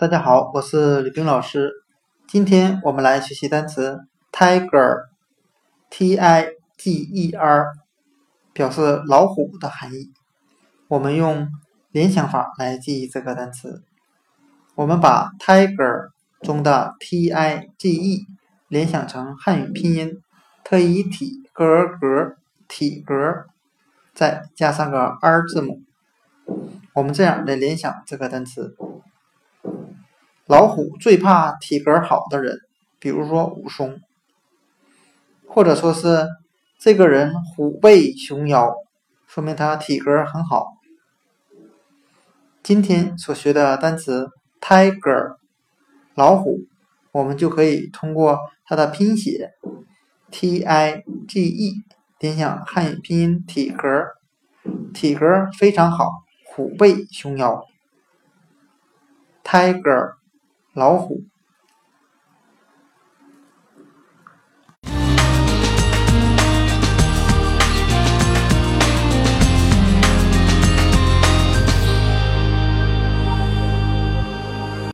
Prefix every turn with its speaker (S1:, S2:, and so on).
S1: 大家好，我是李冰老师。今天我们来学习单词 tiger，T-I-G-E-R，表示老虎的含义。我们用联想法来记忆这个单词。我们把 tiger 中的 T-I-G-E 联想成汉语拼音特一体格格体格，再加上个 R 字母。我们这样来联想这个单词。老虎最怕体格好的人，比如说武松，或者说是这个人虎背熊腰，说明他体格很好。今天所学的单词 tiger 老虎，我们就可以通过它的拼写 t i g e 联想汉语拼音体格，体格非常好，虎背熊腰，tiger。老虎。